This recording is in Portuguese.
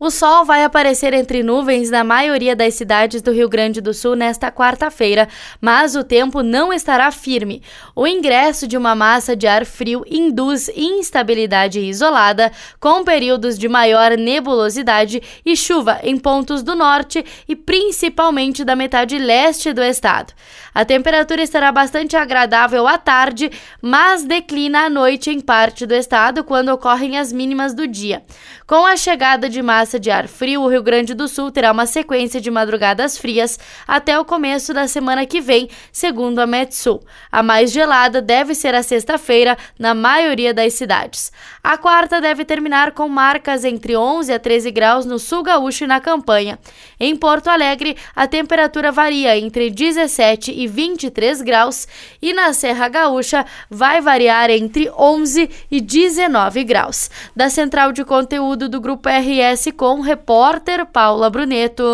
O sol vai aparecer entre nuvens na maioria das cidades do Rio Grande do Sul nesta quarta-feira, mas o tempo não estará firme. O ingresso de uma massa de ar frio induz instabilidade isolada, com períodos de maior nebulosidade e chuva em pontos do norte e principalmente da metade leste do estado. A temperatura estará bastante agradável à tarde, mas declina à noite em parte do estado quando ocorrem as mínimas do dia. Com a chegada de massa de ar frio, o Rio Grande do Sul terá uma sequência de madrugadas frias até o começo da semana que vem, segundo a Metsul. A mais gelada deve ser a sexta-feira na maioria das cidades. A quarta deve terminar com marcas entre 11 a 13 graus no sul gaúcho e na campanha. Em Porto Alegre, a temperatura varia entre 17 e 23 graus e na Serra Gaúcha vai variar entre 11 e 19 graus. Da central de conteúdo do Grupo RS com repórter Paula Bruneto.